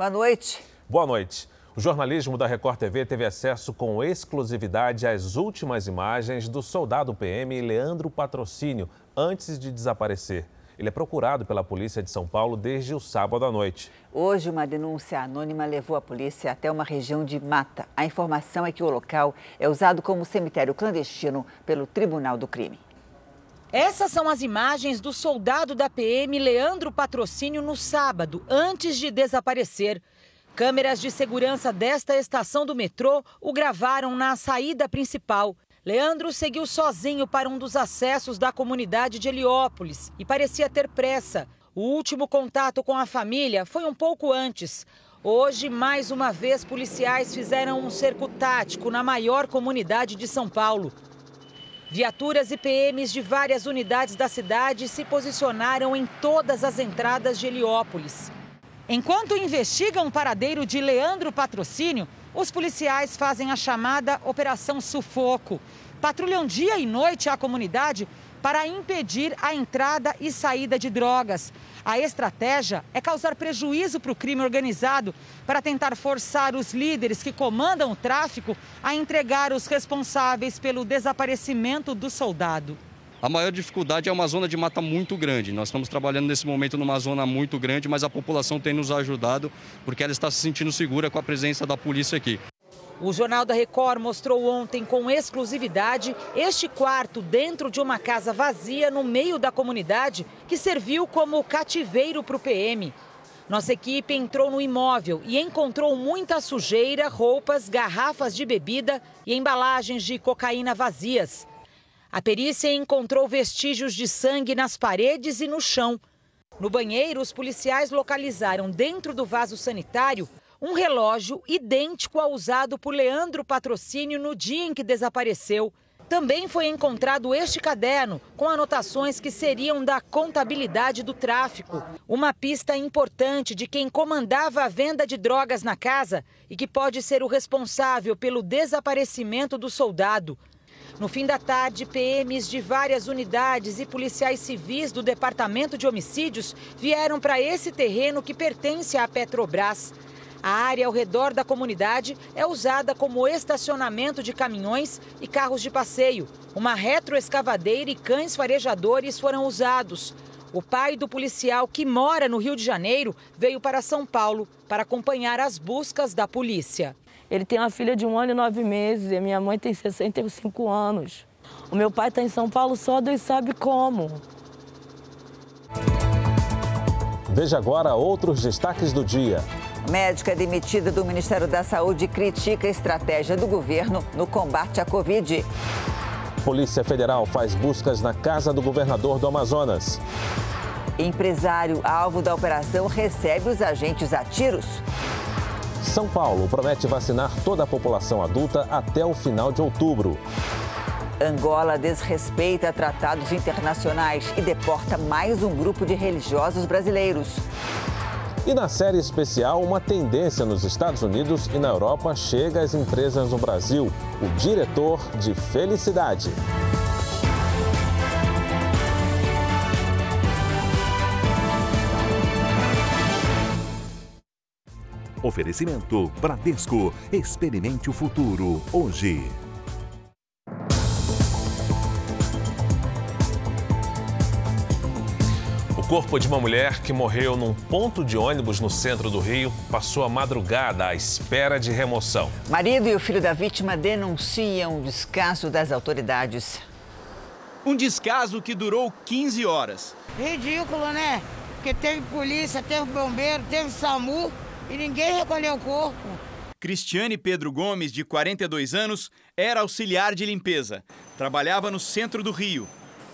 Boa noite. Boa noite. O jornalismo da Record TV teve acesso com exclusividade às últimas imagens do soldado PM Leandro Patrocínio antes de desaparecer. Ele é procurado pela Polícia de São Paulo desde o sábado à noite. Hoje, uma denúncia anônima levou a polícia até uma região de mata. A informação é que o local é usado como cemitério clandestino pelo Tribunal do Crime. Essas são as imagens do soldado da PM Leandro Patrocínio no sábado, antes de desaparecer. Câmeras de segurança desta estação do metrô o gravaram na saída principal. Leandro seguiu sozinho para um dos acessos da comunidade de Heliópolis e parecia ter pressa. O último contato com a família foi um pouco antes. Hoje, mais uma vez, policiais fizeram um cerco tático na maior comunidade de São Paulo. Viaturas e PMs de várias unidades da cidade se posicionaram em todas as entradas de Heliópolis. Enquanto investigam o paradeiro de Leandro Patrocínio, os policiais fazem a chamada Operação Sufoco. Patrulham dia e noite a comunidade para impedir a entrada e saída de drogas. A estratégia é causar prejuízo para o crime organizado para tentar forçar os líderes que comandam o tráfico a entregar os responsáveis pelo desaparecimento do soldado. A maior dificuldade é uma zona de mata muito grande. Nós estamos trabalhando nesse momento numa zona muito grande, mas a população tem nos ajudado porque ela está se sentindo segura com a presença da polícia aqui. O Jornal da Record mostrou ontem com exclusividade este quarto dentro de uma casa vazia no meio da comunidade que serviu como cativeiro para o PM. Nossa equipe entrou no imóvel e encontrou muita sujeira, roupas, garrafas de bebida e embalagens de cocaína vazias. A perícia encontrou vestígios de sangue nas paredes e no chão. No banheiro, os policiais localizaram dentro do vaso sanitário um relógio idêntico ao usado por Leandro Patrocínio no dia em que desapareceu. Também foi encontrado este caderno com anotações que seriam da contabilidade do tráfico. Uma pista importante de quem comandava a venda de drogas na casa e que pode ser o responsável pelo desaparecimento do soldado. No fim da tarde, PMs de várias unidades e policiais civis do Departamento de Homicídios vieram para esse terreno que pertence à Petrobras. A área ao redor da comunidade é usada como estacionamento de caminhões e carros de passeio. Uma retroescavadeira e cães farejadores foram usados. O pai do policial que mora no Rio de Janeiro veio para São Paulo para acompanhar as buscas da polícia. Ele tem uma filha de um ano e nove meses e minha mãe tem 65 anos. O meu pai está em São Paulo, só Deus sabe como. Veja agora outros destaques do dia. Médica demitida do Ministério da Saúde critica a estratégia do governo no combate à Covid. Polícia Federal faz buscas na casa do governador do Amazonas. Empresário alvo da operação recebe os agentes a tiros. São Paulo promete vacinar toda a população adulta até o final de outubro. Angola desrespeita tratados internacionais e deporta mais um grupo de religiosos brasileiros. E na série especial, uma tendência nos Estados Unidos e na Europa chega às empresas no Brasil: o diretor de felicidade. Oferecimento Bradesco. Experimente o futuro hoje. Corpo de uma mulher que morreu num ponto de ônibus no centro do Rio passou a madrugada à espera de remoção. Marido e o filho da vítima denunciam o descaso das autoridades. Um descaso que durou 15 horas. Ridículo, né? Porque teve polícia, teve bombeiro, teve SAMU e ninguém recolheu o corpo. Cristiane Pedro Gomes, de 42 anos, era auxiliar de limpeza. Trabalhava no centro do Rio.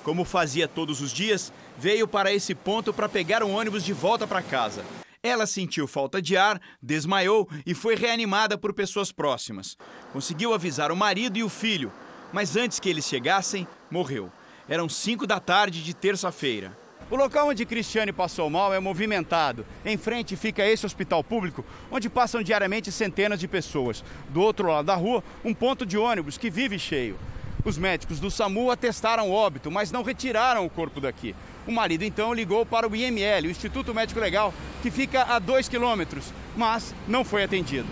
Como fazia todos os dias, veio para esse ponto para pegar um ônibus de volta para casa. Ela sentiu falta de ar, desmaiou e foi reanimada por pessoas próximas. Conseguiu avisar o marido e o filho, mas antes que eles chegassem, morreu. Eram 5 da tarde de terça-feira. O local onde Cristiane passou mal é movimentado. Em frente fica esse hospital público, onde passam diariamente centenas de pessoas. Do outro lado da rua, um ponto de ônibus que vive cheio. Os médicos do SAMU atestaram óbito, mas não retiraram o corpo daqui. O marido então ligou para o IML, o Instituto Médico Legal, que fica a 2 quilômetros, mas não foi atendido.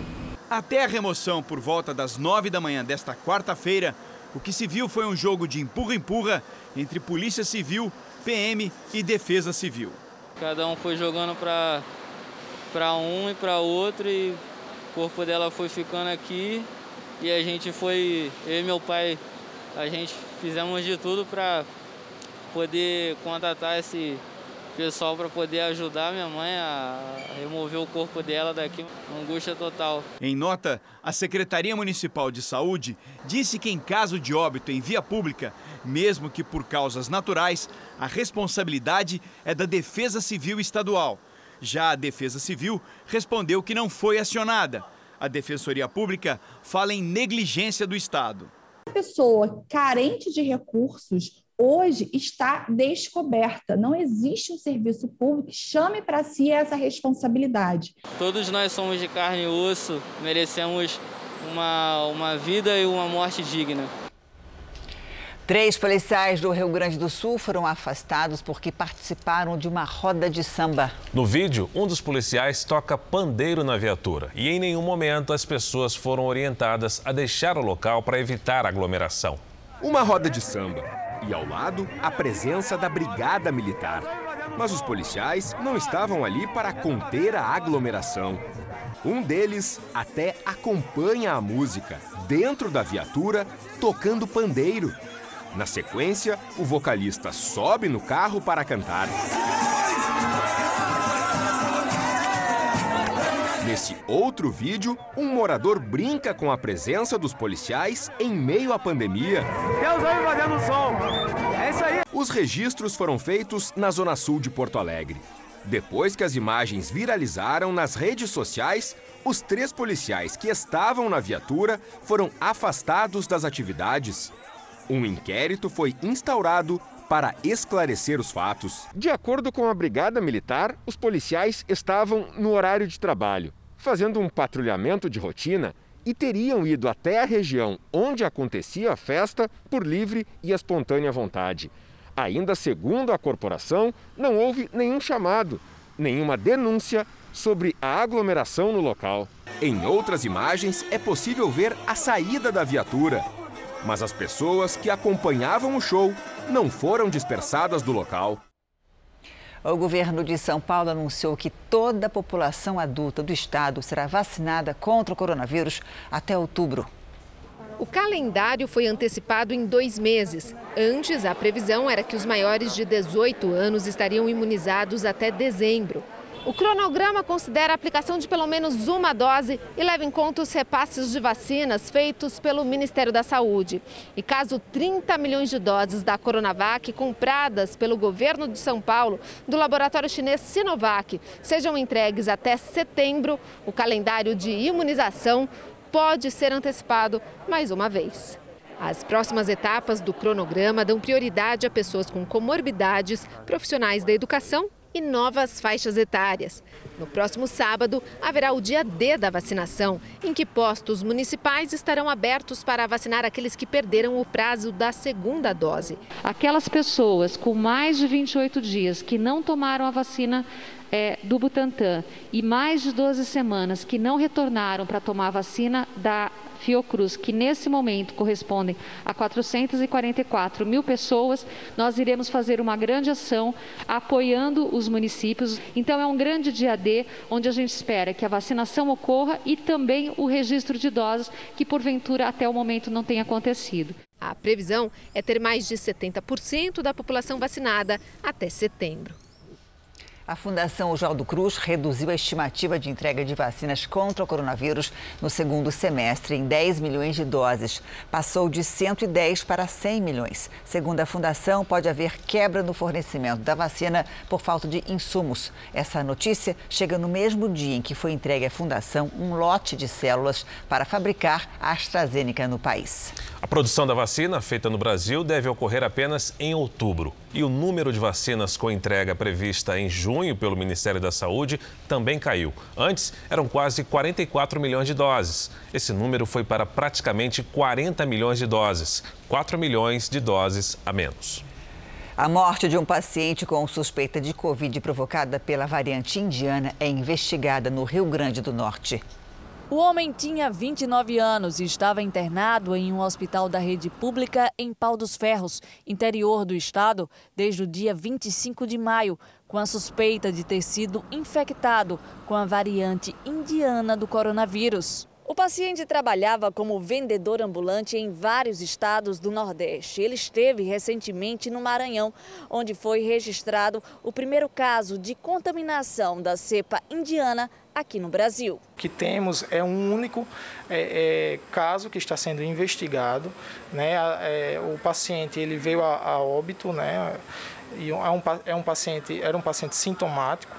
Até a remoção por volta das 9 da manhã desta quarta-feira, o que se viu foi um jogo de empurra-empurra entre Polícia Civil, PM e Defesa Civil. Cada um foi jogando para para um e para outro e o corpo dela foi ficando aqui e a gente foi, eu e meu pai, a gente fizemos de tudo para poder contatar esse pessoal para poder ajudar minha mãe a remover o corpo dela daqui. Angústia total. Em nota, a Secretaria Municipal de Saúde disse que em caso de óbito em via pública, mesmo que por causas naturais, a responsabilidade é da Defesa Civil Estadual. Já a Defesa Civil respondeu que não foi acionada. A Defensoria Pública fala em negligência do Estado. Pessoa carente de recursos hoje está descoberta. Não existe um serviço público que chame para si essa responsabilidade. Todos nós somos de carne e osso, merecemos uma, uma vida e uma morte digna. Três policiais do Rio Grande do Sul foram afastados porque participaram de uma roda de samba. No vídeo, um dos policiais toca pandeiro na viatura e em nenhum momento as pessoas foram orientadas a deixar o local para evitar aglomeração. Uma roda de samba e ao lado a presença da Brigada Militar. Mas os policiais não estavam ali para conter a aglomeração. Um deles até acompanha a música dentro da viatura, tocando pandeiro. Na sequência, o vocalista sobe no carro para cantar. Nesse outro vídeo, um morador brinca com a presença dos policiais em meio à pandemia. Deus aí fazendo som. É isso aí. Os registros foram feitos na zona sul de Porto Alegre. Depois que as imagens viralizaram nas redes sociais, os três policiais que estavam na viatura foram afastados das atividades. Um inquérito foi instaurado para esclarecer os fatos. De acordo com a Brigada Militar, os policiais estavam no horário de trabalho, fazendo um patrulhamento de rotina e teriam ido até a região onde acontecia a festa por livre e espontânea vontade. Ainda segundo a corporação, não houve nenhum chamado, nenhuma denúncia sobre a aglomeração no local. Em outras imagens, é possível ver a saída da viatura mas as pessoas que acompanhavam o show não foram dispersadas do local. O governo de São Paulo anunciou que toda a população adulta do estado será vacinada contra o coronavírus até outubro. O calendário foi antecipado em dois meses. Antes, a previsão era que os maiores de 18 anos estariam imunizados até dezembro. O cronograma considera a aplicação de pelo menos uma dose e leva em conta os repasses de vacinas feitos pelo Ministério da Saúde. E caso 30 milhões de doses da Coronavac compradas pelo governo de São Paulo do laboratório chinês Sinovac sejam entregues até setembro, o calendário de imunização pode ser antecipado mais uma vez. As próximas etapas do cronograma dão prioridade a pessoas com comorbidades, profissionais da educação e novas faixas etárias. No próximo sábado, haverá o dia D da vacinação, em que postos municipais estarão abertos para vacinar aqueles que perderam o prazo da segunda dose. Aquelas pessoas com mais de 28 dias que não tomaram a vacina é, do Butantan e mais de 12 semanas que não retornaram para tomar a vacina da Fiocruz, que nesse momento correspondem a 444 mil pessoas, nós iremos fazer uma grande ação apoiando os municípios. Então, é um grande dia D, onde a gente espera que a vacinação ocorra e também o registro de doses, que porventura até o momento não tenha acontecido. A previsão é ter mais de 70% da população vacinada até setembro. A Fundação Oswaldo Cruz reduziu a estimativa de entrega de vacinas contra o coronavírus no segundo semestre em 10 milhões de doses. Passou de 110 para 100 milhões. Segundo a Fundação, pode haver quebra no fornecimento da vacina por falta de insumos. Essa notícia chega no mesmo dia em que foi entregue à Fundação um lote de células para fabricar a AstraZeneca no país. A produção da vacina feita no Brasil deve ocorrer apenas em outubro. E o número de vacinas com entrega prevista em junho pelo Ministério da Saúde também caiu. Antes, eram quase 44 milhões de doses. Esse número foi para praticamente 40 milhões de doses, 4 milhões de doses a menos. A morte de um paciente com suspeita de Covid provocada pela variante indiana é investigada no Rio Grande do Norte. O homem tinha 29 anos e estava internado em um hospital da rede pública em Pau dos Ferros, interior do estado, desde o dia 25 de maio, com a suspeita de ter sido infectado com a variante indiana do coronavírus. O paciente trabalhava como vendedor ambulante em vários estados do Nordeste. Ele esteve recentemente no Maranhão, onde foi registrado o primeiro caso de contaminação da cepa indiana aqui no Brasil. O que temos é um único é, é, caso que está sendo investigado. Né? É, o paciente ele veio a, a óbito, né? E é um, é um paciente, era um paciente sintomático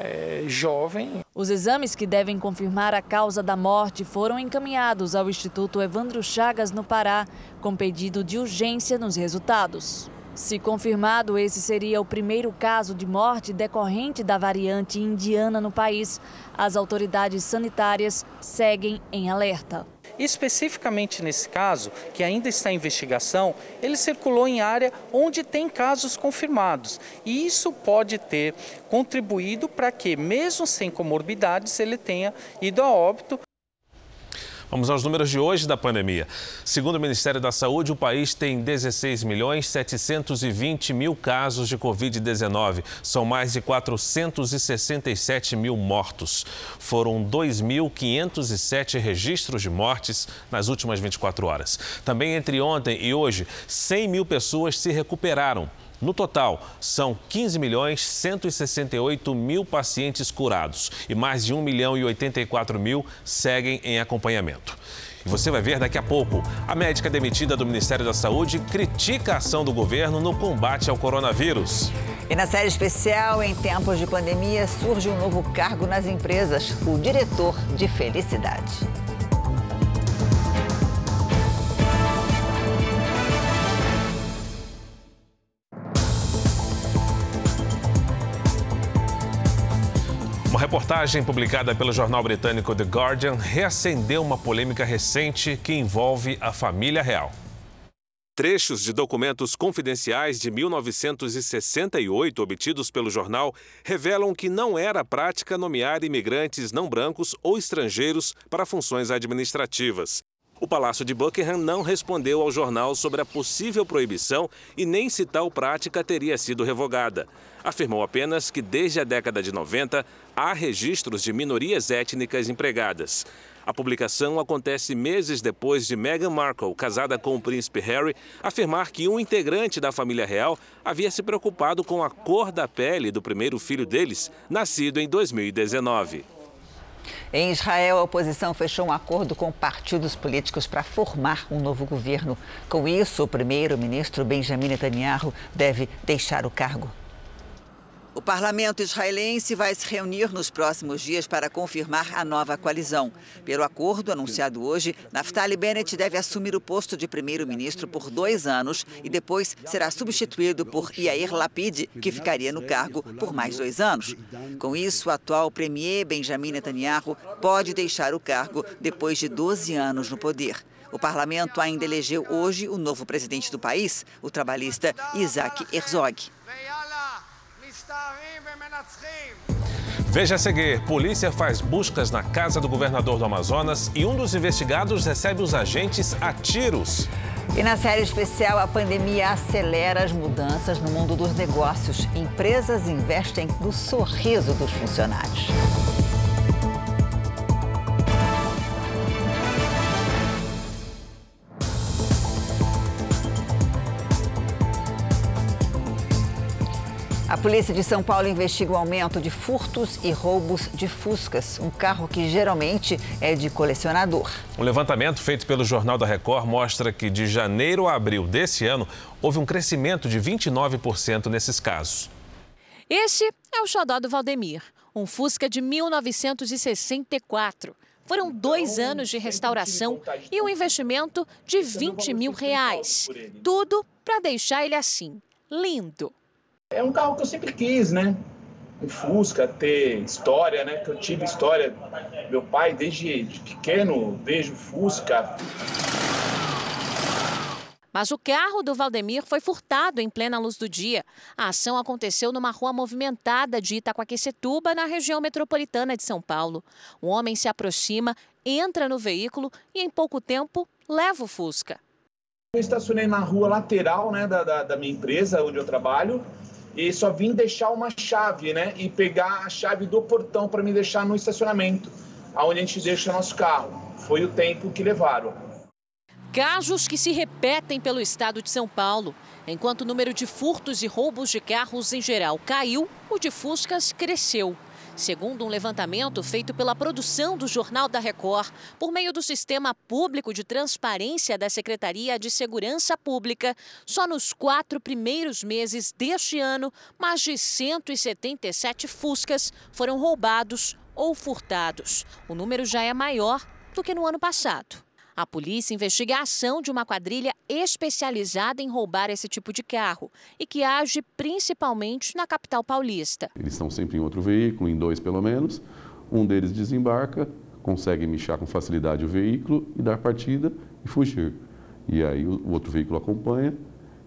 é, jovem. Os exames que devem confirmar a causa da morte foram encaminhados ao Instituto Evandro Chagas, no Pará, com pedido de urgência nos resultados. Se confirmado, esse seria o primeiro caso de morte decorrente da variante indiana no país. As autoridades sanitárias seguem em alerta. Especificamente nesse caso, que ainda está em investigação, ele circulou em área onde tem casos confirmados. E isso pode ter contribuído para que, mesmo sem comorbidades, ele tenha ido a óbito. Vamos aos números de hoje da pandemia. Segundo o Ministério da Saúde, o país tem 16 milhões 720 mil casos de Covid-19. São mais de 467 mil mortos. Foram 2.507 registros de mortes nas últimas 24 horas. Também entre ontem e hoje, 100 mil pessoas se recuperaram. No total, são 15 milhões 168 mil pacientes curados e mais de 1 milhão e 84 mil seguem em acompanhamento. E você vai ver daqui a pouco. A médica demitida do Ministério da Saúde critica a ação do governo no combate ao coronavírus. E na série especial, em tempos de pandemia, surge um novo cargo nas empresas: o diretor de felicidade. Reportagem publicada pelo jornal britânico The Guardian reacendeu uma polêmica recente que envolve a família real. Trechos de documentos confidenciais de 1968 obtidos pelo jornal revelam que não era prática nomear imigrantes não brancos ou estrangeiros para funções administrativas. O Palácio de Buckingham não respondeu ao jornal sobre a possível proibição e nem se tal prática teria sido revogada. Afirmou apenas que desde a década de 90 há registros de minorias étnicas empregadas. A publicação acontece meses depois de Meghan Markle, casada com o príncipe Harry, afirmar que um integrante da família real havia se preocupado com a cor da pele do primeiro filho deles, nascido em 2019. Em Israel, a oposição fechou um acordo com partidos políticos para formar um novo governo. Com isso, o primeiro-ministro Benjamin Netanyahu deve deixar o cargo. O parlamento israelense vai se reunir nos próximos dias para confirmar a nova coalizão. Pelo acordo anunciado hoje, Naftali Bennett deve assumir o posto de primeiro-ministro por dois anos e depois será substituído por Yair Lapid, que ficaria no cargo por mais dois anos. Com isso, o atual premier Benjamin Netanyahu pode deixar o cargo depois de 12 anos no poder. O parlamento ainda elegeu hoje o novo presidente do país, o trabalhista Isaac Herzog. Veja a seguir: polícia faz buscas na casa do governador do Amazonas e um dos investigados recebe os agentes a tiros. E na série especial, a pandemia acelera as mudanças no mundo dos negócios. Empresas investem no sorriso dos funcionários. Polícia de São Paulo investiga o aumento de furtos e roubos de Fuscas, um carro que geralmente é de colecionador. Um levantamento feito pelo Jornal da Record mostra que de janeiro a abril desse ano houve um crescimento de 29% nesses casos. Este é o xodó do Valdemir, um Fusca de 1964. Foram dois anos de restauração e um investimento de 20 mil reais. Tudo para deixar ele assim, lindo. É um carro que eu sempre quis, né? um Fusca, ter história, né? Que eu tive história. Meu pai, desde pequeno, vejo Fusca. Mas o carro do Valdemir foi furtado em plena luz do dia. A ação aconteceu numa rua movimentada de Itaquaquecetuba, na região metropolitana de São Paulo. O homem se aproxima, entra no veículo e, em pouco tempo, leva o Fusca. Eu estacionei na rua lateral né, da, da, da minha empresa, onde eu trabalho, e só vim deixar uma chave, né? E pegar a chave do portão para me deixar no estacionamento, aonde a gente deixa nosso carro. Foi o tempo que levaram. Casos que se repetem pelo estado de São Paulo. Enquanto o número de furtos e roubos de carros em geral caiu, o de Fuscas cresceu. Segundo um levantamento feito pela produção do Jornal da Record, por meio do Sistema Público de Transparência da Secretaria de Segurança Pública, só nos quatro primeiros meses deste ano, mais de 177 Fuscas foram roubados ou furtados. O número já é maior do que no ano passado. A polícia investiga a ação de uma quadrilha especializada em roubar esse tipo de carro e que age principalmente na capital paulista. Eles estão sempre em outro veículo, em dois pelo menos. Um deles desembarca, consegue mexer com facilidade o veículo e dar partida e fugir. E aí o outro veículo acompanha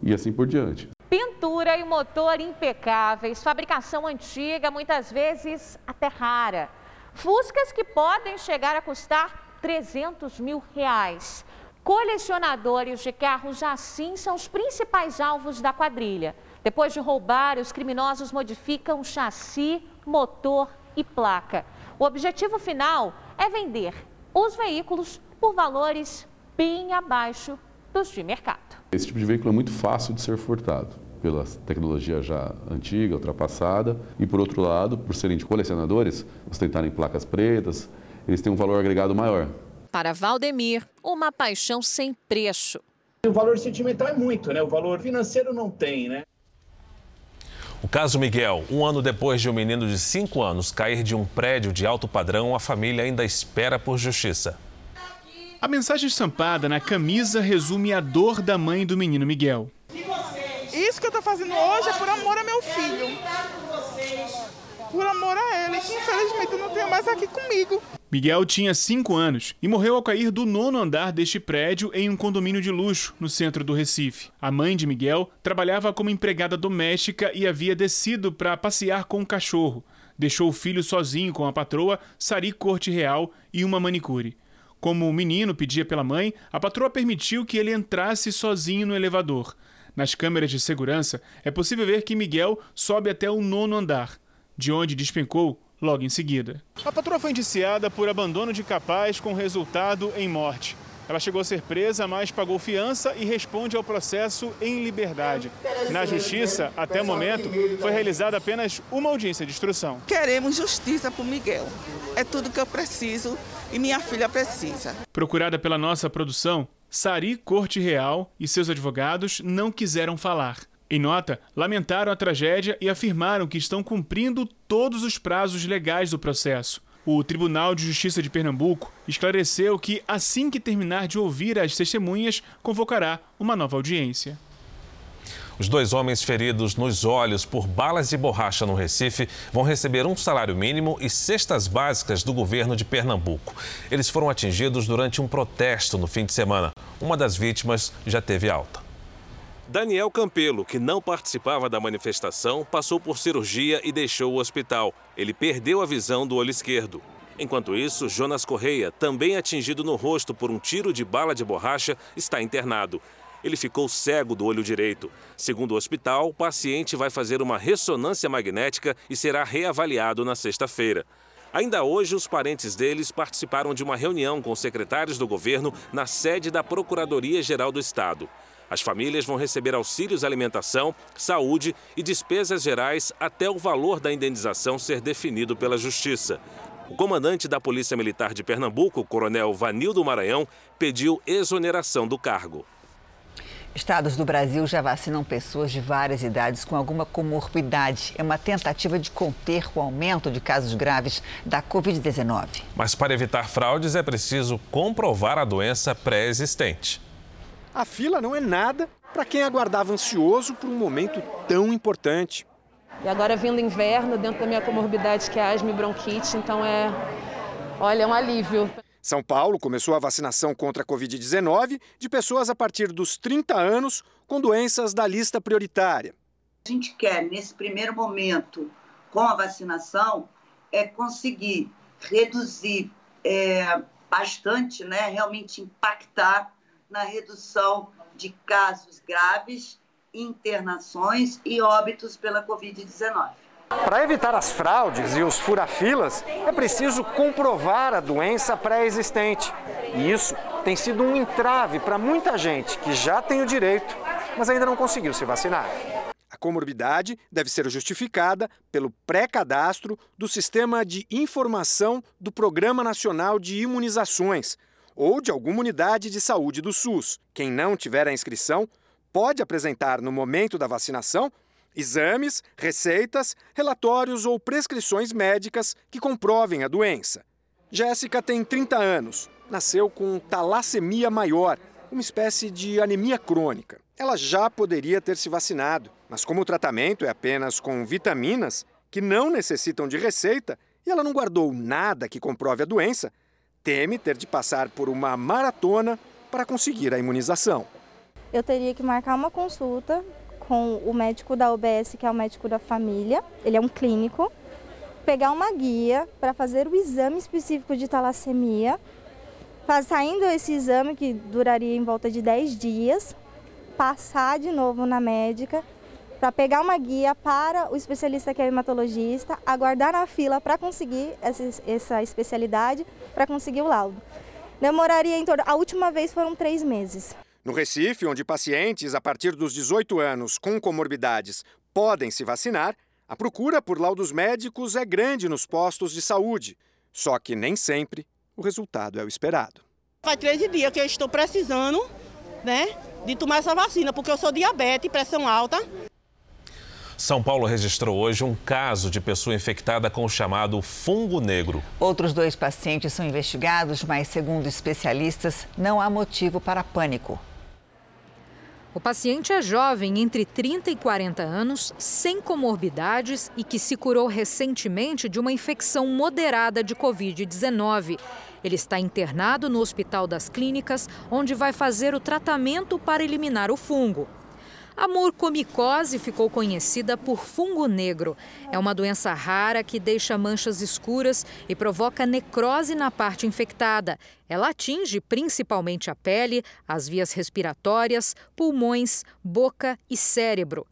e assim por diante. Pintura e motor impecáveis, fabricação antiga, muitas vezes até rara. Fuscas que podem chegar a custar 300 mil reais. Colecionadores de carros assim são os principais alvos da quadrilha. Depois de roubar, os criminosos modificam chassi, motor e placa. O objetivo final é vender os veículos por valores bem abaixo dos de mercado. Esse tipo de veículo é muito fácil de ser furtado pela tecnologia já antiga, ultrapassada, e por outro lado, por serem de colecionadores, ostentarem placas pretas, eles têm um valor agregado maior. Para Valdemir, uma paixão sem preço. O valor sentimental é muito, né? O valor financeiro não tem, né? O caso Miguel, um ano depois de um menino de 5 anos cair de um prédio de alto padrão, a família ainda espera por justiça. A mensagem estampada na camisa resume a dor da mãe do menino Miguel. Isso que eu estou fazendo hoje é por amor a meu filho por amor a ele, infelizmente não tenho mais aqui comigo. Miguel tinha 5 anos e morreu ao cair do nono andar deste prédio em um condomínio de luxo no centro do Recife. A mãe de Miguel trabalhava como empregada doméstica e havia descido para passear com o cachorro. Deixou o filho sozinho com a patroa Sari Corte Real e uma manicure. Como o menino pedia pela mãe, a patroa permitiu que ele entrasse sozinho no elevador. Nas câmeras de segurança, é possível ver que Miguel sobe até o nono andar de onde despencou logo em seguida. A patroa foi indiciada por abandono de capaz com resultado em morte. Ela chegou a ser presa, mas pagou fiança e responde ao processo em liberdade. Na justiça, até o momento, foi realizada apenas uma audiência de instrução. Queremos justiça para o Miguel. É tudo que eu preciso e minha filha precisa. Procurada pela nossa produção, Sari Corte Real e seus advogados não quiseram falar. Em nota, lamentaram a tragédia e afirmaram que estão cumprindo todos os prazos legais do processo. O Tribunal de Justiça de Pernambuco esclareceu que, assim que terminar de ouvir as testemunhas, convocará uma nova audiência. Os dois homens feridos nos olhos por balas de borracha no Recife vão receber um salário mínimo e cestas básicas do governo de Pernambuco. Eles foram atingidos durante um protesto no fim de semana. Uma das vítimas já teve alta. Daniel Campelo, que não participava da manifestação, passou por cirurgia e deixou o hospital. Ele perdeu a visão do olho esquerdo. Enquanto isso, Jonas Correia, também atingido no rosto por um tiro de bala de borracha, está internado. Ele ficou cego do olho direito. Segundo o hospital, o paciente vai fazer uma ressonância magnética e será reavaliado na sexta-feira. Ainda hoje, os parentes deles participaram de uma reunião com secretários do governo na sede da Procuradoria-Geral do Estado. As famílias vão receber auxílios alimentação, saúde e despesas gerais até o valor da indenização ser definido pela Justiça. O comandante da Polícia Militar de Pernambuco, coronel Vanildo Maranhão, pediu exoneração do cargo. Estados do Brasil já vacinam pessoas de várias idades com alguma comorbidade. É uma tentativa de conter o aumento de casos graves da Covid-19. Mas para evitar fraudes é preciso comprovar a doença pré-existente. A fila não é nada para quem aguardava ansioso por um momento tão importante. E agora vindo inverno, dentro da minha comorbidade que é asma e bronquite, então é, olha, é um alívio. São Paulo começou a vacinação contra a Covid-19 de pessoas a partir dos 30 anos com doenças da lista prioritária. A gente quer, nesse primeiro momento, com a vacinação, é conseguir reduzir é, bastante, né, realmente impactar na redução de casos graves, internações e óbitos pela Covid-19. Para evitar as fraudes e os furafilas, é preciso comprovar a doença pré-existente. E isso tem sido um entrave para muita gente que já tem o direito, mas ainda não conseguiu se vacinar. A comorbidade deve ser justificada pelo pré-cadastro do Sistema de Informação do Programa Nacional de Imunizações ou de alguma unidade de saúde do SUS. Quem não tiver a inscrição pode apresentar no momento da vacinação exames, receitas, relatórios ou prescrições médicas que comprovem a doença. Jéssica tem 30 anos, nasceu com talassemia maior, uma espécie de anemia crônica. Ela já poderia ter se vacinado, mas como o tratamento é apenas com vitaminas que não necessitam de receita e ela não guardou nada que comprove a doença, teme ter de passar por uma maratona para conseguir a imunização. Eu teria que marcar uma consulta com o médico da UBS, que é o médico da família, ele é um clínico, pegar uma guia para fazer o exame específico de talassemia, saindo esse exame, que duraria em volta de 10 dias, passar de novo na médica, para pegar uma guia para o especialista que é o hematologista, aguardar na fila para conseguir essa, essa especialidade, para conseguir o laudo. Demoraria em torno. A última vez foram três meses. No Recife, onde pacientes a partir dos 18 anos com comorbidades podem se vacinar, a procura por laudos médicos é grande nos postos de saúde. Só que nem sempre o resultado é o esperado. Faz 13 dias que eu estou precisando, né, de tomar essa vacina, porque eu sou diabetes, pressão alta. São Paulo registrou hoje um caso de pessoa infectada com o chamado fungo negro. Outros dois pacientes são investigados, mas, segundo especialistas, não há motivo para pânico. O paciente é jovem, entre 30 e 40 anos, sem comorbidades e que se curou recentemente de uma infecção moderada de Covid-19. Ele está internado no Hospital das Clínicas, onde vai fazer o tratamento para eliminar o fungo. A mucormicose ficou conhecida por fungo negro. É uma doença rara que deixa manchas escuras e provoca necrose na parte infectada. Ela atinge principalmente a pele, as vias respiratórias, pulmões, boca e cérebro.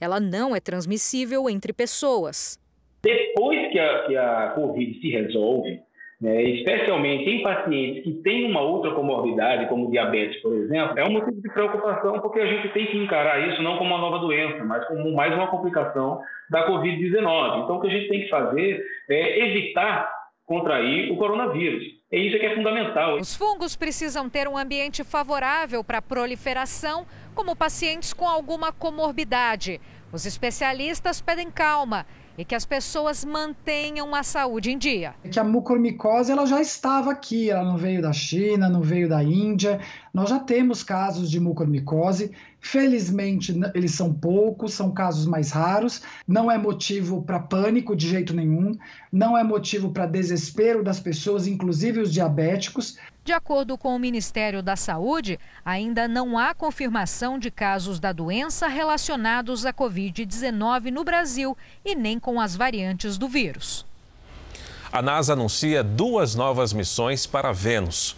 Ela não é transmissível entre pessoas. Depois que a, que a Covid se resolve, né, especialmente em pacientes que têm uma outra comorbidade, como diabetes, por exemplo, é um motivo de preocupação porque a gente tem que encarar isso não como uma nova doença, mas como mais uma complicação da Covid-19. Então, o que a gente tem que fazer é evitar contrair o coronavírus. É isso que é fundamental. Os fungos precisam ter um ambiente favorável para a proliferação, como pacientes com alguma comorbidade. Os especialistas pedem calma e que as pessoas mantenham a saúde em dia. É que a mucormicose ela já estava aqui, ela não veio da China, não veio da Índia. Nós já temos casos de mucormicose. Felizmente, eles são poucos, são casos mais raros. Não é motivo para pânico de jeito nenhum, não é motivo para desespero das pessoas, inclusive os diabéticos. De acordo com o Ministério da Saúde, ainda não há confirmação de casos da doença relacionados à Covid-19 no Brasil e nem com as variantes do vírus. A NASA anuncia duas novas missões para Vênus.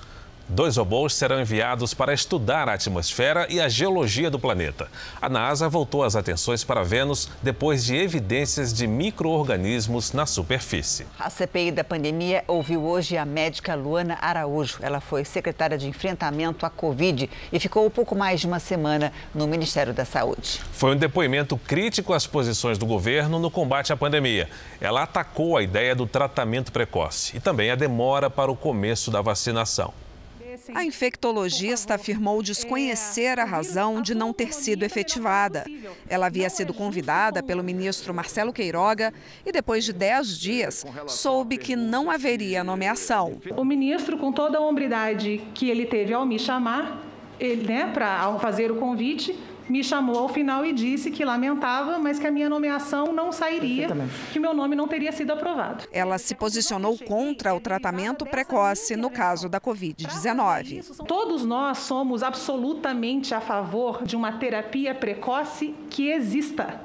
Dois robôs serão enviados para estudar a atmosfera e a geologia do planeta. A NASA voltou as atenções para Vênus depois de evidências de micro-organismos na superfície. A CPI da pandemia ouviu hoje a médica Luana Araújo. Ela foi secretária de enfrentamento à Covid e ficou pouco mais de uma semana no Ministério da Saúde. Foi um depoimento crítico às posições do governo no combate à pandemia. Ela atacou a ideia do tratamento precoce e também a demora para o começo da vacinação. A infectologista afirmou desconhecer a razão de não ter sido efetivada. Ela havia sido convidada pelo ministro Marcelo Queiroga e, depois de 10 dias, soube que não haveria nomeação. O ministro, com toda a hombridade que ele teve ao me chamar, ele, né, para fazer o convite, me chamou ao final e disse que lamentava, mas que a minha nomeação não sairia, que meu nome não teria sido aprovado. Ela se posicionou contra o tratamento precoce no caso da Covid-19. Todos nós somos absolutamente a favor de uma terapia precoce que exista.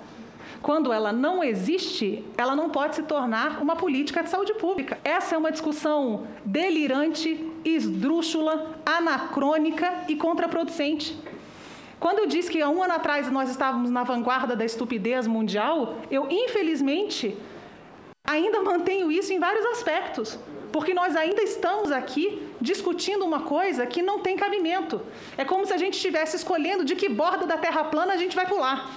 Quando ela não existe, ela não pode se tornar uma política de saúde pública. Essa é uma discussão delirante, esdrúxula, anacrônica e contraproducente. Quando eu disse que há um ano atrás nós estávamos na vanguarda da estupidez mundial, eu, infelizmente, ainda mantenho isso em vários aspectos, porque nós ainda estamos aqui discutindo uma coisa que não tem cabimento. É como se a gente estivesse escolhendo de que borda da terra plana a gente vai pular.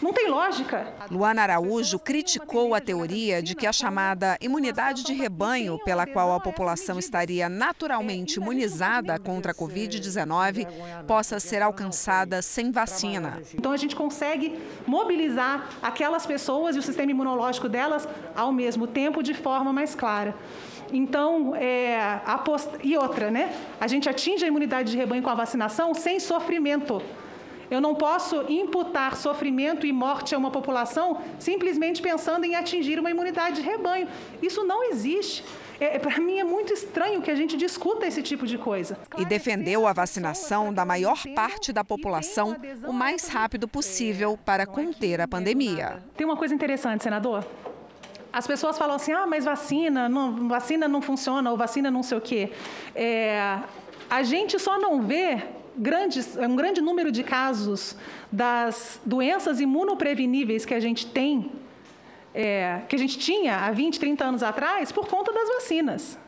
Não tem lógica. Luana Araújo criticou a teoria de que a chamada imunidade de rebanho, pela qual a população estaria naturalmente imunizada contra a Covid-19, possa ser alcançada sem vacina. Então a gente consegue mobilizar aquelas pessoas e o sistema imunológico delas ao mesmo tempo de forma mais clara. Então, é, e outra, né? A gente atinge a imunidade de rebanho com a vacinação sem sofrimento. Eu não posso imputar sofrimento e morte a uma população simplesmente pensando em atingir uma imunidade de rebanho. Isso não existe. É, é Para mim é muito estranho que a gente discuta esse tipo de coisa. E defendeu a vacinação da maior parte da população o mais rápido possível para conter a pandemia. Tem uma coisa interessante, senador. As pessoas falam assim, ah, mas vacina, não, vacina não funciona, ou vacina não sei o quê. É, a gente só não vê grandes, um grande número de casos das doenças imunopreveníveis que a gente tem, é, que a gente tinha há 20, 30 anos atrás, por conta das vacinas.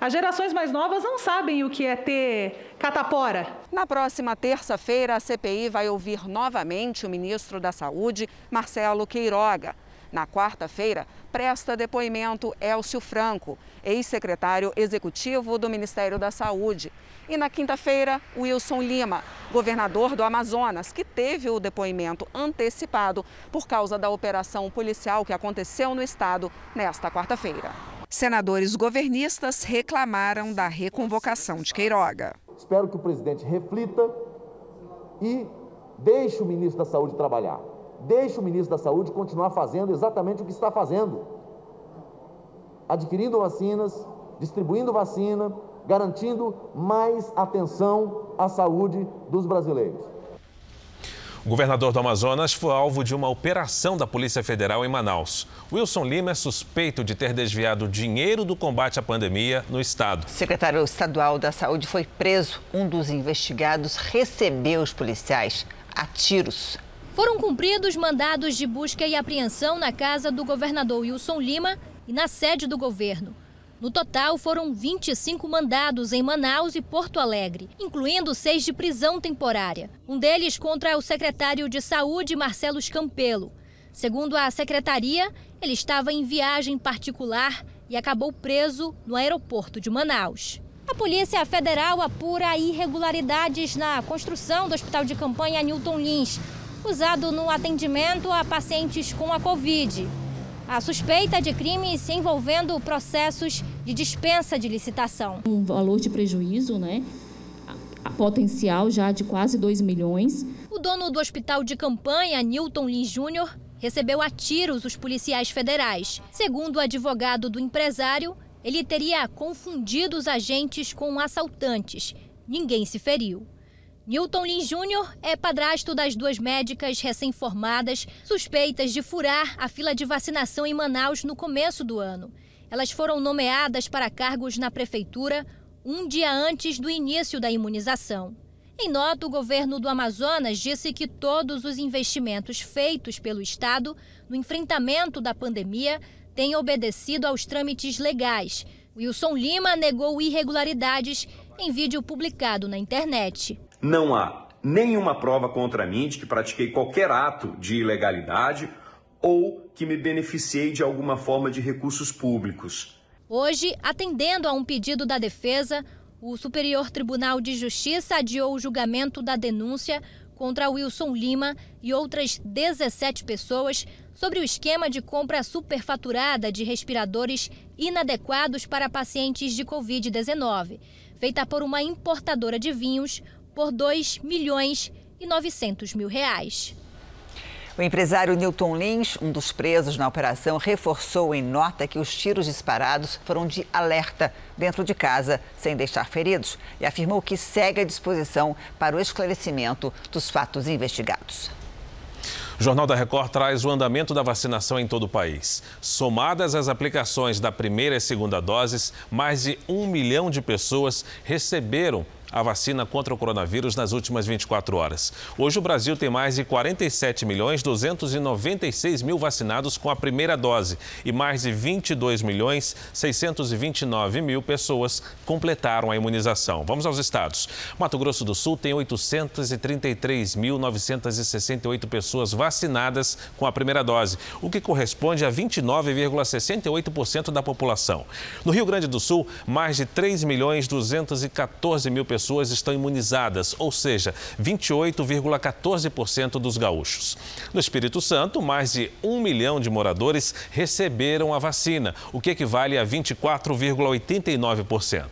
As gerações mais novas não sabem o que é ter catapora. Na próxima terça-feira, a CPI vai ouvir novamente o ministro da Saúde, Marcelo Queiroga. Na quarta-feira, presta depoimento Elcio Franco, ex-secretário executivo do Ministério da Saúde. E na quinta-feira, Wilson Lima, governador do Amazonas, que teve o depoimento antecipado por causa da operação policial que aconteceu no estado nesta quarta-feira. Senadores governistas reclamaram da reconvocação de Queiroga. Espero que o presidente reflita e deixe o ministro da Saúde trabalhar. Deixe o ministro da Saúde continuar fazendo exatamente o que está fazendo: adquirindo vacinas, distribuindo vacina, garantindo mais atenção à saúde dos brasileiros. O governador do Amazonas foi alvo de uma operação da Polícia Federal em Manaus. Wilson Lima é suspeito de ter desviado dinheiro do combate à pandemia no estado. O secretário estadual da Saúde foi preso. Um dos investigados recebeu os policiais a tiros. Foram cumpridos mandados de busca e apreensão na casa do governador Wilson Lima e na sede do governo. No total, foram 25 mandados em Manaus e Porto Alegre, incluindo seis de prisão temporária. Um deles contra o secretário de Saúde, Marcelo Campelo. Segundo a secretaria, ele estava em viagem particular e acabou preso no aeroporto de Manaus. A Polícia Federal apura irregularidades na construção do hospital de campanha Newton Lins, usado no atendimento a pacientes com a Covid a suspeita de crimes envolvendo processos de dispensa de licitação. Um valor de prejuízo, né? A potencial já de quase 2 milhões. O dono do hospital de campanha, Newton Lins Júnior, recebeu a tiros os policiais federais. Segundo o advogado do empresário, ele teria confundido os agentes com assaltantes. Ninguém se feriu. Newton Lins Júnior é padrasto das duas médicas recém-formadas suspeitas de furar a fila de vacinação em Manaus no começo do ano. Elas foram nomeadas para cargos na prefeitura um dia antes do início da imunização. Em nota, o governo do Amazonas disse que todos os investimentos feitos pelo Estado no enfrentamento da pandemia têm obedecido aos trâmites legais. Wilson Lima negou irregularidades em vídeo publicado na internet. Não há nenhuma prova contra mim de que pratiquei qualquer ato de ilegalidade ou que me beneficiei de alguma forma de recursos públicos. Hoje, atendendo a um pedido da defesa, o Superior Tribunal de Justiça adiou o julgamento da denúncia contra Wilson Lima e outras 17 pessoas sobre o esquema de compra superfaturada de respiradores inadequados para pacientes de Covid-19. feita por uma importadora de vinhos, por 2 milhões e 900 mil reais. O empresário Newton Lins, um dos presos na operação, reforçou em nota que os tiros disparados foram de alerta dentro de casa, sem deixar feridos, e afirmou que segue à disposição para o esclarecimento dos fatos investigados. O Jornal da Record traz o andamento da vacinação em todo o país. Somadas as aplicações da primeira e segunda doses, mais de um milhão de pessoas receberam a vacina contra o coronavírus nas últimas 24 horas. Hoje o Brasil tem mais de 47 milhões 296 mil vacinados com a primeira dose e mais de 22 milhões 629 mil pessoas completaram a imunização. Vamos aos estados. Mato Grosso do Sul tem 833.968 pessoas vacinadas com a primeira dose, o que corresponde a 29,68% da população. No Rio Grande do Sul, mais de 3 milhões 214 mil pessoas pessoas estão imunizadas, ou seja, 28,14% dos gaúchos. No Espírito Santo, mais de um milhão de moradores receberam a vacina, o que equivale a 24,89%.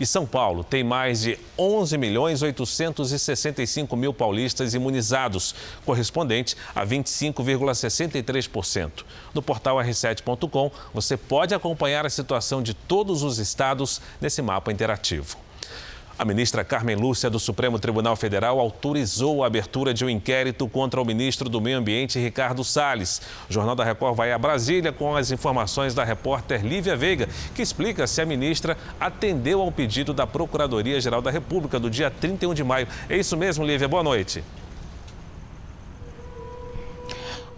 E São Paulo tem mais de 11 milhões 865 mil paulistas imunizados, correspondente a 25,63%. No portal r7.com, você pode acompanhar a situação de todos os estados nesse mapa interativo. A ministra Carmen Lúcia do Supremo Tribunal Federal autorizou a abertura de um inquérito contra o ministro do Meio Ambiente, Ricardo Salles. O Jornal da Record vai a Brasília com as informações da repórter Lívia Veiga, que explica se a ministra atendeu ao pedido da Procuradoria-Geral da República do dia 31 de maio. É isso mesmo, Lívia? Boa noite.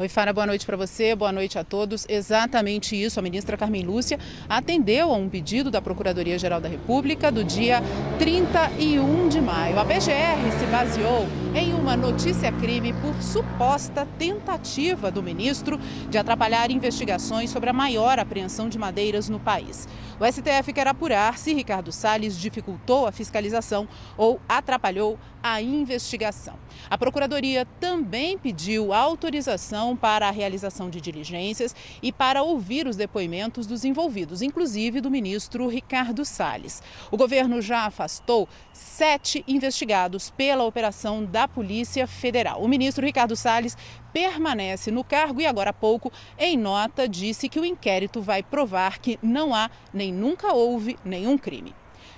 Oi, Fara, boa noite para você, boa noite a todos. Exatamente isso, a ministra Carmen Lúcia atendeu a um pedido da Procuradoria-Geral da República do dia 31 de maio. A PGR se baseou em uma notícia-crime por suposta tentativa do ministro de atrapalhar investigações sobre a maior apreensão de madeiras no país. O STF quer apurar se Ricardo Salles dificultou a fiscalização ou atrapalhou a investigação. A Procuradoria também pediu autorização para a realização de diligências e para ouvir os depoimentos dos envolvidos, inclusive do ministro Ricardo Salles. O governo já afastou sete investigados pela operação da Polícia Federal. O ministro Ricardo Salles permanece no cargo e agora há pouco, em nota, disse que o inquérito vai provar que não há nem nunca houve nenhum crime.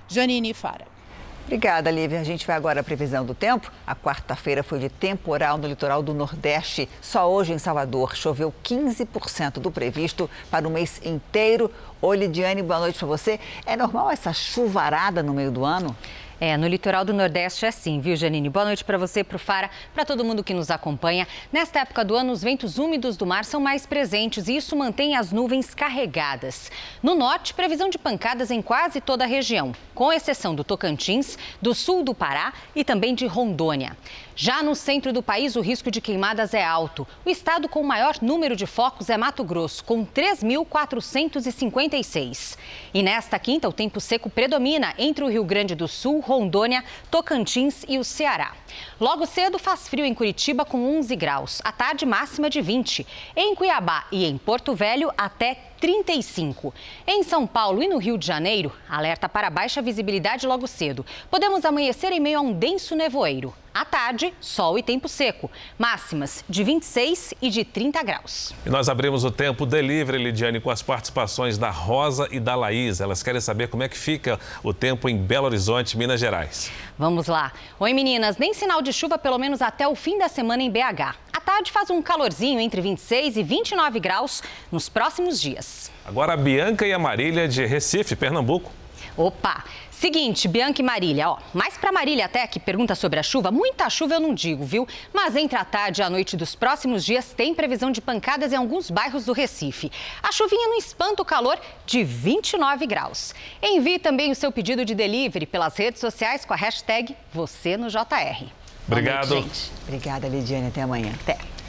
Janine Fara. Obrigada, Lívia. A gente vai agora à previsão do tempo. A quarta-feira foi de temporal no litoral do Nordeste. Só hoje em Salvador choveu 15% do previsto para o mês inteiro. Oi, Lidiane, boa noite para você. É normal essa chuvarada no meio do ano? É, no litoral do Nordeste é assim, viu, Janine? Boa noite para você, para o Fara, para todo mundo que nos acompanha. Nesta época do ano, os ventos úmidos do mar são mais presentes e isso mantém as nuvens carregadas. No norte, previsão de pancadas em quase toda a região, com exceção do Tocantins, do sul do Pará e também de Rondônia. Já no centro do país, o risco de queimadas é alto. O estado com o maior número de focos é Mato Grosso, com 3.456. E nesta quinta, o tempo seco predomina entre o Rio Grande do Sul, Rondônia, Tocantins e o Ceará. Logo cedo, faz frio em Curitiba com 11 graus. À tarde, máxima de 20. Em Cuiabá e em Porto Velho, até 35. Em São Paulo e no Rio de Janeiro, alerta para baixa visibilidade logo cedo. Podemos amanhecer em meio a um denso nevoeiro. À tarde, sol e tempo seco. Máximas de 26 e de 30 graus. E nós abrimos o tempo delivery, Lidiane, com as participações da Rosa e da Laís. Elas querem saber como é que fica o tempo em Belo Horizonte, Minas Gerais. Vamos lá. Oi, meninas. Nem sinal de chuva, pelo menos até o fim da semana em BH. À tarde faz um calorzinho entre 26 e 29 graus nos próximos dias. Agora a Bianca e a Marília de Recife, Pernambuco. Opa! Seguinte, Bianca e Marília, ó, mais para Marília até que pergunta sobre a chuva, muita chuva eu não digo, viu? Mas entre a tarde e a noite dos próximos dias tem previsão de pancadas em alguns bairros do Recife. A chuvinha não espanta o calor de 29 graus. Envie também o seu pedido de delivery pelas redes sociais com a hashtag você no JR. Obrigado. Noite. Obrigada, Lidiane. Até amanhã. Até.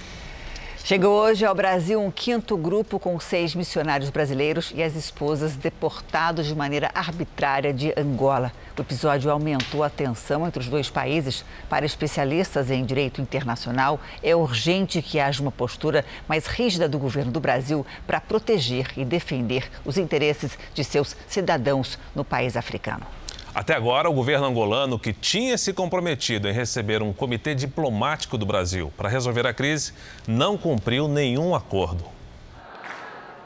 Chegou hoje ao Brasil um quinto grupo com seis missionários brasileiros e as esposas deportados de maneira arbitrária de Angola. O episódio aumentou a tensão entre os dois países. Para especialistas em direito internacional, é urgente que haja uma postura mais rígida do governo do Brasil para proteger e defender os interesses de seus cidadãos no país africano. Até agora, o governo angolano, que tinha se comprometido em receber um comitê diplomático do Brasil para resolver a crise, não cumpriu nenhum acordo.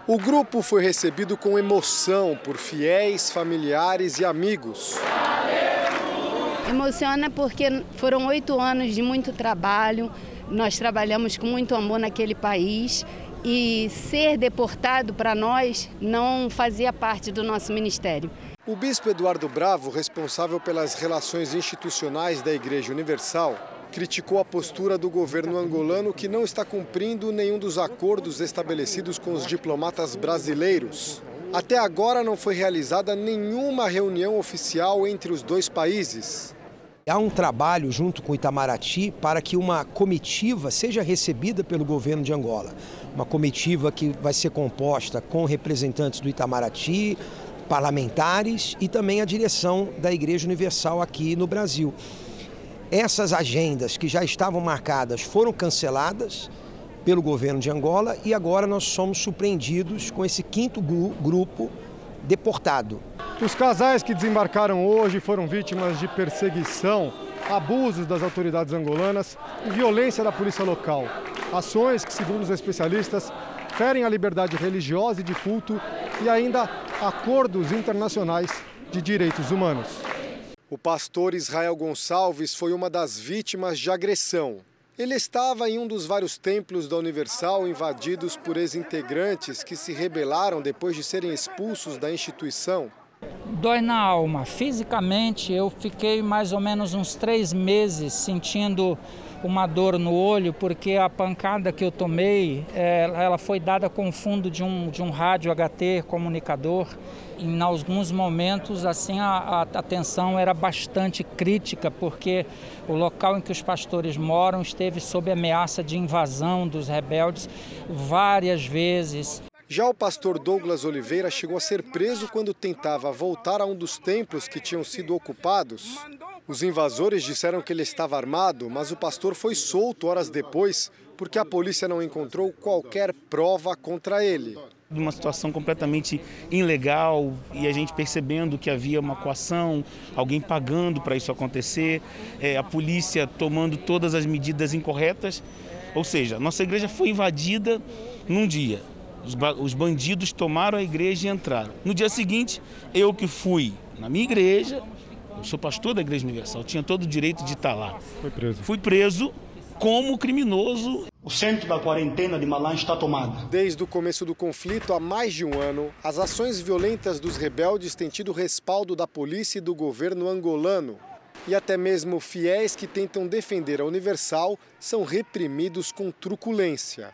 O grupo foi recebido com emoção por fiéis, familiares e amigos. Emociona porque foram oito anos de muito trabalho, nós trabalhamos com muito amor naquele país e ser deportado para nós não fazia parte do nosso ministério. O bispo Eduardo Bravo, responsável pelas relações institucionais da Igreja Universal, criticou a postura do governo angolano que não está cumprindo nenhum dos acordos estabelecidos com os diplomatas brasileiros. Até agora não foi realizada nenhuma reunião oficial entre os dois países. Há um trabalho junto com o Itamaraty para que uma comitiva seja recebida pelo governo de Angola. Uma comitiva que vai ser composta com representantes do Itamaraty, parlamentares e também a direção da Igreja Universal aqui no Brasil. Essas agendas que já estavam marcadas foram canceladas pelo governo de Angola e agora nós somos surpreendidos com esse quinto grupo deportado. Os casais que desembarcaram hoje foram vítimas de perseguição, abusos das autoridades angolanas e violência da polícia local. Ações que, segundo os especialistas, ferem a liberdade religiosa e de culto e ainda acordos internacionais de direitos humanos. O pastor Israel Gonçalves foi uma das vítimas de agressão. Ele estava em um dos vários templos da Universal invadidos por ex-integrantes que se rebelaram depois de serem expulsos da instituição. Dói na alma. Fisicamente, eu fiquei mais ou menos uns três meses sentindo uma dor no olho, porque a pancada que eu tomei, é, ela foi dada com o fundo de um, de um rádio HT comunicador. Em alguns momentos, assim, a, a, a tensão era bastante crítica, porque o local em que os pastores moram esteve sob ameaça de invasão dos rebeldes várias vezes. Já o pastor Douglas Oliveira chegou a ser preso quando tentava voltar a um dos templos que tinham sido ocupados. Os invasores disseram que ele estava armado, mas o pastor foi solto horas depois porque a polícia não encontrou qualquer prova contra ele. Uma situação completamente ilegal e a gente percebendo que havia uma coação, alguém pagando para isso acontecer, é, a polícia tomando todas as medidas incorretas. Ou seja, nossa igreja foi invadida num dia. Os bandidos tomaram a igreja e entraram. No dia seguinte, eu que fui na minha igreja, eu sou pastor da Igreja Universal, tinha todo o direito de estar lá. Foi preso. Fui preso como criminoso. O centro da quarentena de Malan está tomado. Desde o começo do conflito, há mais de um ano, as ações violentas dos rebeldes têm tido respaldo da polícia e do governo angolano. E até mesmo fiéis que tentam defender a Universal são reprimidos com truculência.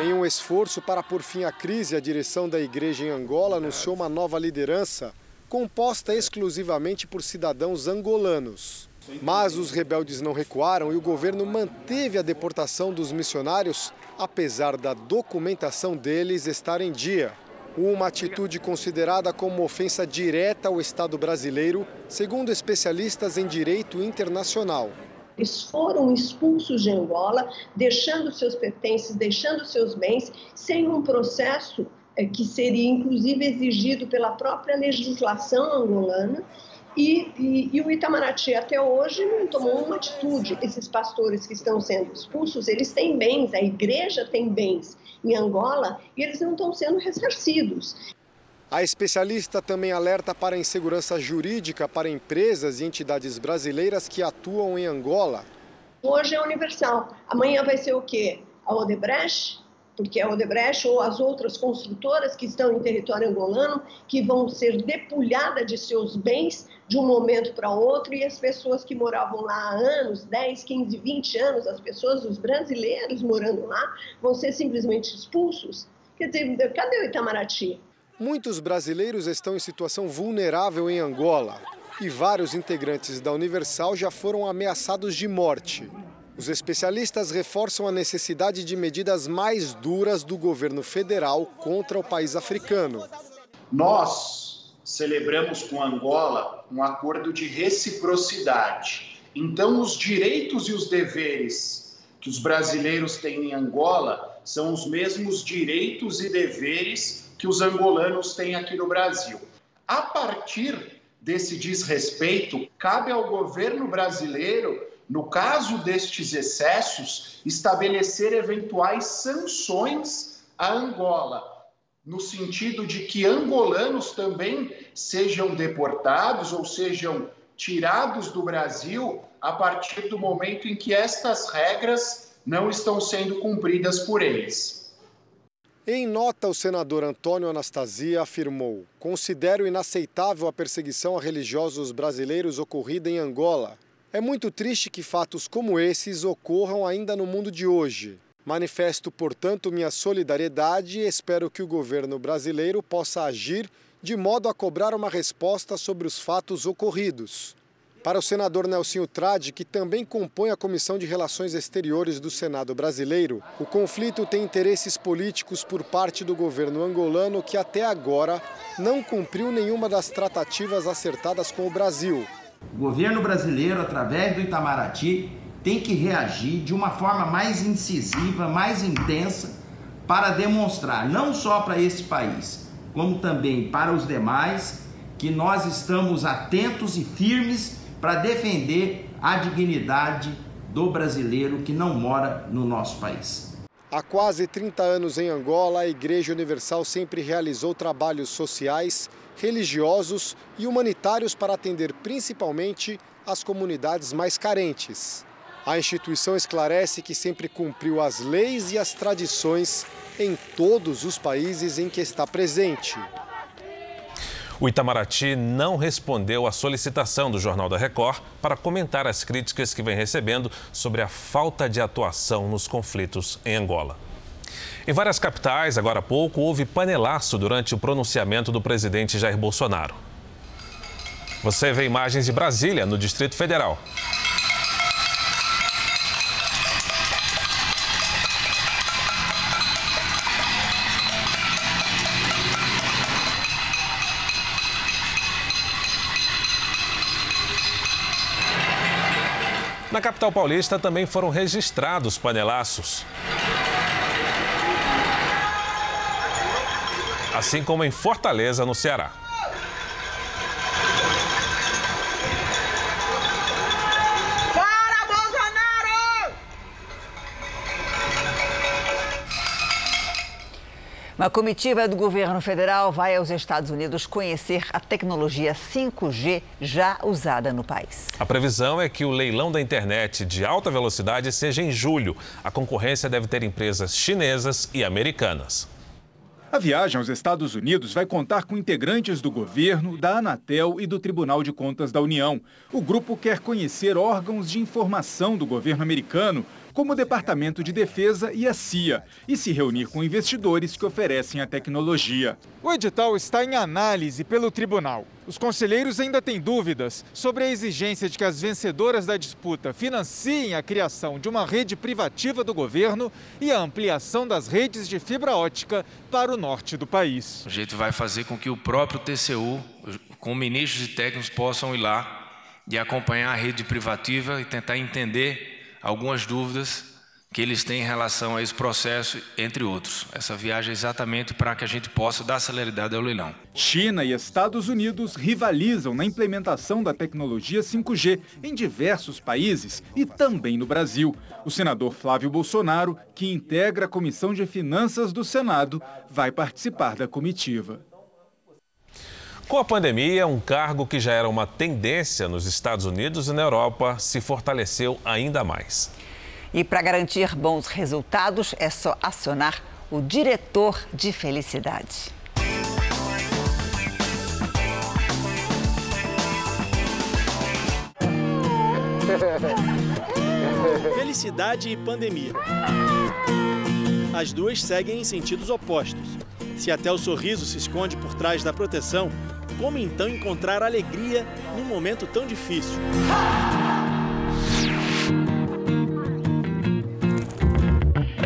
Em um esforço para pôr fim à crise, a direção da igreja em Angola anunciou uma nova liderança composta exclusivamente por cidadãos angolanos. Mas os rebeldes não recuaram e o governo manteve a deportação dos missionários, apesar da documentação deles estar em dia. Uma atitude considerada como ofensa direta ao Estado brasileiro, segundo especialistas em direito internacional. Eles foram expulsos de Angola, deixando seus pertences, deixando seus bens, sem um processo é, que seria inclusive exigido pela própria legislação angolana. E, e, e, o Itamaraty até hoje não tomou uma atitude. Esses pastores que estão sendo expulsos, eles têm bens, a igreja tem bens em Angola e eles não estão sendo ressarcidos. A especialista também alerta para a insegurança jurídica para empresas e entidades brasileiras que atuam em Angola. Hoje é universal. Amanhã vai ser o quê? A Odebrecht, porque a Odebrecht ou as outras construtoras que estão em território angolano, que vão ser depulhadas de seus bens de um momento para outro, e as pessoas que moravam lá há anos, 10, 15, 20 anos, as pessoas, os brasileiros morando lá, vão ser simplesmente expulsos. Quer dizer, cadê o Itamaraty? Muitos brasileiros estão em situação vulnerável em Angola e vários integrantes da Universal já foram ameaçados de morte. Os especialistas reforçam a necessidade de medidas mais duras do governo federal contra o país africano. Nós celebramos com Angola um acordo de reciprocidade. Então, os direitos e os deveres que os brasileiros têm em Angola são os mesmos direitos e deveres que os angolanos têm aqui no Brasil. A partir desse desrespeito, cabe ao governo brasileiro, no caso destes excessos, estabelecer eventuais sanções a Angola, no sentido de que angolanos também sejam deportados ou sejam tirados do Brasil a partir do momento em que estas regras não estão sendo cumpridas por eles. Em nota, o senador Antônio Anastasia afirmou: Considero inaceitável a perseguição a religiosos brasileiros ocorrida em Angola. É muito triste que fatos como esses ocorram ainda no mundo de hoje. Manifesto, portanto, minha solidariedade e espero que o governo brasileiro possa agir de modo a cobrar uma resposta sobre os fatos ocorridos. Para o senador Nelsinho Trade, que também compõe a Comissão de Relações Exteriores do Senado brasileiro, o conflito tem interesses políticos por parte do governo angolano que até agora não cumpriu nenhuma das tratativas acertadas com o Brasil. O governo brasileiro, através do Itamaraty, tem que reagir de uma forma mais incisiva, mais intensa, para demonstrar, não só para esse país, como também para os demais, que nós estamos atentos e firmes para defender a dignidade do brasileiro que não mora no nosso país. Há quase 30 anos em Angola, a Igreja Universal sempre realizou trabalhos sociais, religiosos e humanitários para atender principalmente as comunidades mais carentes. A instituição esclarece que sempre cumpriu as leis e as tradições em todos os países em que está presente. O Itamaraty não respondeu à solicitação do Jornal da Record para comentar as críticas que vem recebendo sobre a falta de atuação nos conflitos em Angola. Em várias capitais, agora há pouco, houve panelaço durante o pronunciamento do presidente Jair Bolsonaro. Você vê imagens de Brasília, no Distrito Federal. Capital paulista também foram registrados panelaços. Assim como em Fortaleza, no Ceará. Uma comitiva do governo federal vai aos Estados Unidos conhecer a tecnologia 5G já usada no país. A previsão é que o leilão da internet de alta velocidade seja em julho. A concorrência deve ter empresas chinesas e americanas. A viagem aos Estados Unidos vai contar com integrantes do governo, da Anatel e do Tribunal de Contas da União. O grupo quer conhecer órgãos de informação do governo americano como o Departamento de Defesa e a CIA, e se reunir com investidores que oferecem a tecnologia. O edital está em análise pelo tribunal. Os conselheiros ainda têm dúvidas sobre a exigência de que as vencedoras da disputa financiem a criação de uma rede privativa do governo e a ampliação das redes de fibra ótica para o norte do país. O jeito vai fazer com que o próprio TCU, com ministros e técnicos, possam ir lá e acompanhar a rede privativa e tentar entender algumas dúvidas que eles têm em relação a esse processo, entre outros. Essa viagem é exatamente para que a gente possa dar celeridade ao leilão. China e Estados Unidos rivalizam na implementação da tecnologia 5G em diversos países e também no Brasil. O senador Flávio Bolsonaro, que integra a Comissão de Finanças do Senado, vai participar da comitiva. Com a pandemia, um cargo que já era uma tendência nos Estados Unidos e na Europa se fortaleceu ainda mais. E para garantir bons resultados, é só acionar o diretor de felicidade. Felicidade e pandemia. As duas seguem em sentidos opostos. Se até o sorriso se esconde por trás da proteção, como então encontrar alegria num momento tão difícil?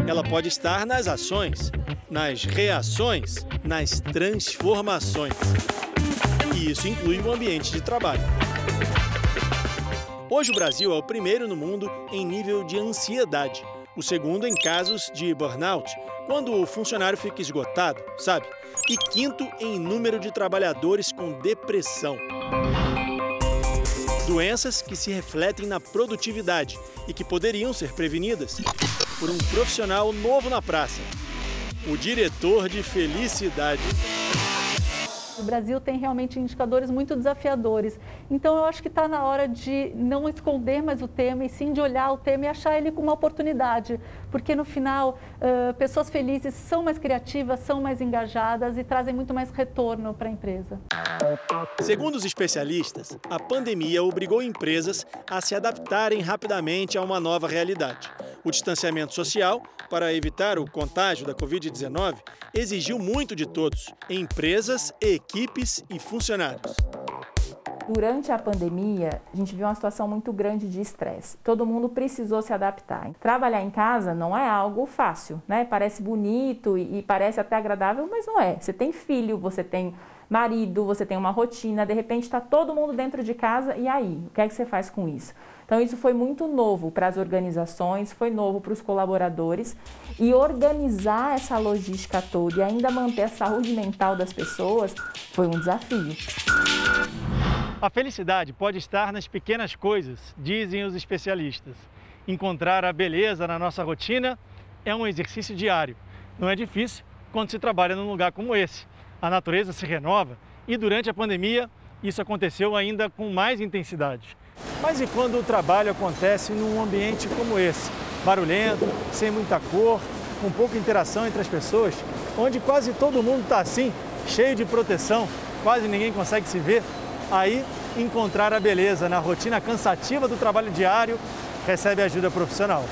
Ela pode estar nas ações, nas reações, nas transformações. E isso inclui o ambiente de trabalho. Hoje o Brasil é o primeiro no mundo em nível de ansiedade, o segundo em casos de burnout, quando o funcionário fica esgotado, sabe? E quinto em número de trabalhadores com depressão. Doenças que se refletem na produtividade e que poderiam ser prevenidas por um profissional novo na praça, o diretor de felicidade. O Brasil tem realmente indicadores muito desafiadores. Então, eu acho que está na hora de não esconder mais o tema e sim de olhar o tema e achar ele como uma oportunidade. Porque, no final, uh, pessoas felizes são mais criativas, são mais engajadas e trazem muito mais retorno para a empresa. Segundo os especialistas, a pandemia obrigou empresas a se adaptarem rapidamente a uma nova realidade. O distanciamento social, para evitar o contágio da Covid-19, exigiu muito de todos, empresas, equipes e funcionários. Durante a pandemia, a gente viu uma situação muito grande de estresse. Todo mundo precisou se adaptar. Trabalhar em casa não é algo fácil, né? Parece bonito e, parece até agradável, mas não é. Você tem filho, você tem marido, você tem uma rotina, de repente está todo mundo dentro de casa e aí? O que é que você faz com isso? Então, isso foi muito novo para as organizações, foi novo para os colaboradores e organizar essa logística toda e ainda manter a saúde mental das pessoas foi um desafio. A felicidade pode estar nas pequenas coisas, dizem os especialistas. Encontrar a beleza na nossa rotina é um exercício diário. Não é difícil quando se trabalha num lugar como esse. A natureza se renova e durante a pandemia isso aconteceu ainda com mais intensidade. Mas e quando o trabalho acontece num ambiente como esse? Barulhento, sem muita cor, com pouca interação entre as pessoas, onde quase todo mundo está assim, cheio de proteção, quase ninguém consegue se ver. Aí, encontrar a beleza na rotina cansativa do trabalho diário recebe ajuda profissional.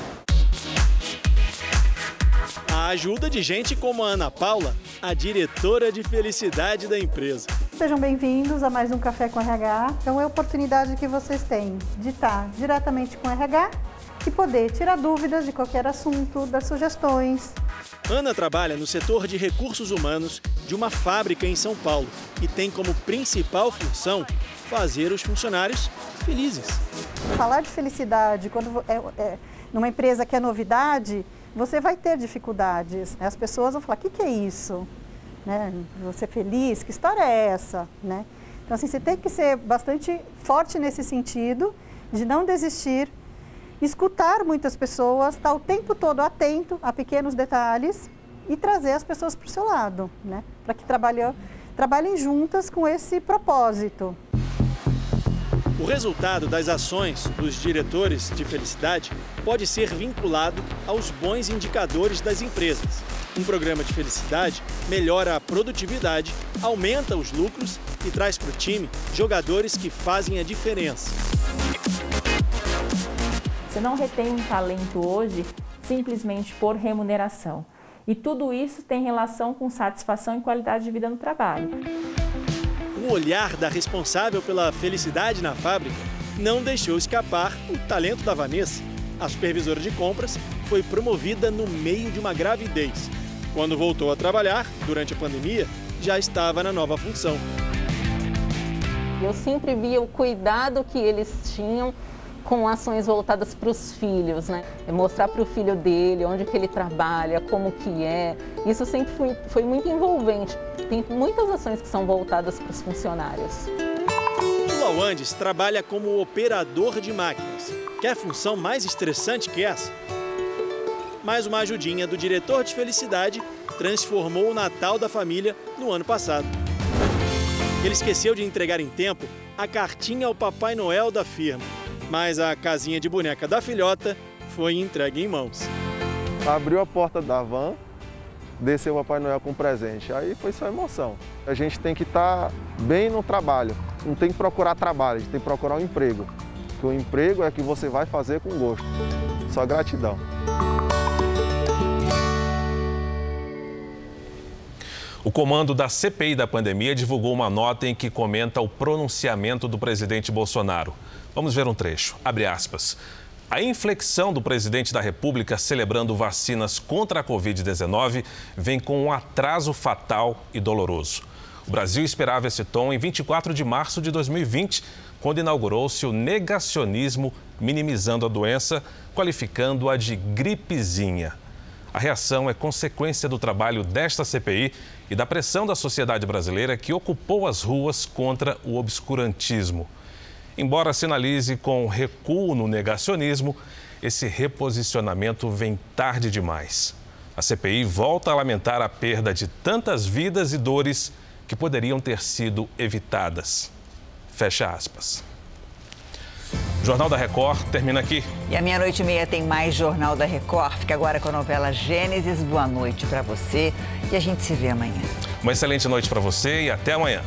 A ajuda de gente como a Ana Paula, a diretora de felicidade da empresa. Sejam bem-vindos a mais um Café com RH. Então é a oportunidade que vocês têm de estar diretamente com o RH e poder tirar dúvidas de qualquer assunto, dar sugestões. Ana trabalha no setor de recursos humanos de uma fábrica em São Paulo e tem como principal função fazer os funcionários felizes. Falar de felicidade quando é, é numa empresa que é novidade, você vai ter dificuldades. As pessoas vão falar: o que, que é isso? né? Você feliz, que história é essa, né? Então assim, você tem que ser bastante forte nesse sentido de não desistir, escutar muitas pessoas, estar o tempo todo atento a pequenos detalhes e trazer as pessoas para o seu lado, né? Para que trabalhem, trabalhem juntas com esse propósito. O resultado das ações dos diretores de felicidade pode ser vinculado aos bons indicadores das empresas. Um programa de felicidade melhora a produtividade, aumenta os lucros e traz para o time jogadores que fazem a diferença. Você não retém um talento hoje simplesmente por remuneração. E tudo isso tem relação com satisfação e qualidade de vida no trabalho. O olhar da responsável pela felicidade na fábrica não deixou escapar o talento da Vanessa. A supervisora de compras foi promovida no meio de uma gravidez quando voltou a trabalhar, durante a pandemia, já estava na nova função. Eu sempre via o cuidado que eles tinham com ações voltadas para os filhos, né? É mostrar para o filho dele onde que ele trabalha, como que é. Isso sempre foi, foi muito envolvente. Tem muitas ações que são voltadas para os funcionários. O Lawandes trabalha como operador de máquinas. Quer função mais estressante que essa? mais uma ajudinha do diretor de felicidade transformou o Natal da família no ano passado. Ele esqueceu de entregar em tempo a cartinha ao Papai Noel da firma, mas a casinha de boneca da filhota foi entregue em mãos. Abriu a porta da van, desceu o Papai Noel com presente. Aí foi só emoção. A gente tem que estar tá bem no trabalho, não tem que procurar trabalho, a gente tem que procurar um emprego. Que o emprego é que você vai fazer com gosto. Só gratidão. O comando da CPI da pandemia divulgou uma nota em que comenta o pronunciamento do presidente Bolsonaro. Vamos ver um trecho. Abre aspas. A inflexão do presidente da República celebrando vacinas contra a Covid-19 vem com um atraso fatal e doloroso. O Brasil esperava esse tom em 24 de março de 2020, quando inaugurou-se o negacionismo minimizando a doença, qualificando-a de gripezinha. A reação é consequência do trabalho desta CPI e da pressão da sociedade brasileira que ocupou as ruas contra o obscurantismo. Embora sinalize com recuo no negacionismo, esse reposicionamento vem tarde demais. A CPI volta a lamentar a perda de tantas vidas e dores que poderiam ter sido evitadas. Fecha aspas. O Jornal da Record termina aqui. E a meia-noite e meia tem mais Jornal da Record. Fica agora com a novela Gênesis. Boa noite para você e a gente se vê amanhã. Uma excelente noite para você e até amanhã.